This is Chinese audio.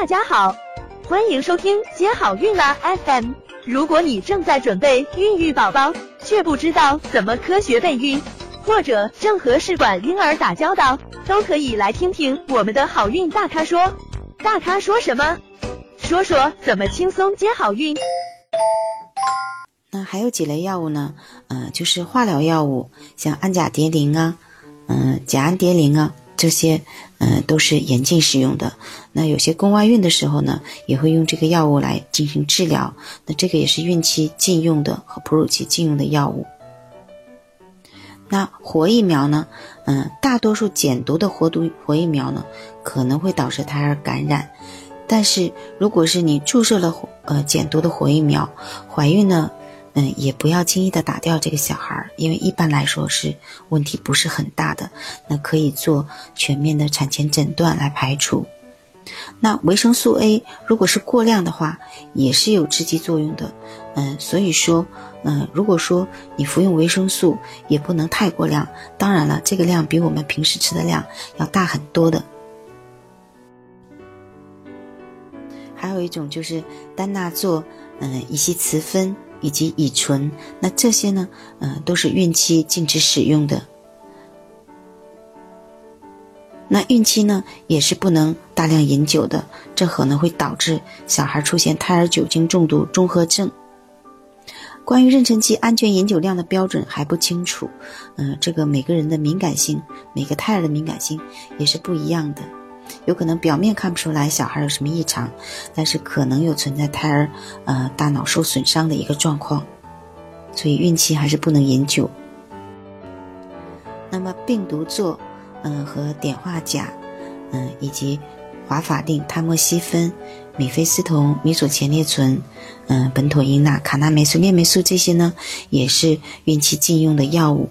大家好，欢迎收听接好运啦 FM。如果你正在准备孕育宝宝，却不知道怎么科学备孕，或者正和试管婴儿打交道，都可以来听听我们的好运大咖说。大咖说什么？说说怎么轻松接好运。那还有几类药物呢？呃，就是化疗药物，像氨甲蝶呤啊，嗯，甲氨蝶呤啊。这些，嗯，都是严禁使用的。那有些宫外孕的时候呢，也会用这个药物来进行治疗。那这个也是孕期禁用的和哺乳期禁用的药物。那活疫苗呢？嗯，大多数减毒的活毒活疫苗呢，可能会导致胎儿感染。但是如果是你注射了呃减毒的活疫苗，怀孕呢？嗯，也不要轻易的打掉这个小孩儿，因为一般来说是问题不是很大的，那可以做全面的产前诊断来排除。那维生素 A 如果是过量的话，也是有致畸作用的。嗯，所以说，嗯，如果说你服用维生素也不能太过量，当然了，这个量比我们平时吃的量要大很多的。还有一种就是单钠唑，嗯，乙烯雌酚。以及乙醇，那这些呢，嗯，都是孕期禁止使用的。那孕期呢，也是不能大量饮酒的，这可能会导致小孩出现胎儿酒精中毒综合症。关于妊娠期安全饮酒量的标准还不清楚，嗯，这个每个人的敏感性，每个胎儿的敏感性也是不一样的。有可能表面看不出来小孩有什么异常，但是可能有存在胎儿呃大脑受损伤的一个状况，所以孕期还是不能饮酒。那么病毒唑，嗯和碘化钾，嗯以及华法定、他莫西芬、米非司酮、米索前列醇、嗯苯妥英钠、卡那霉素、链霉素这些呢，也是孕期禁用的药物。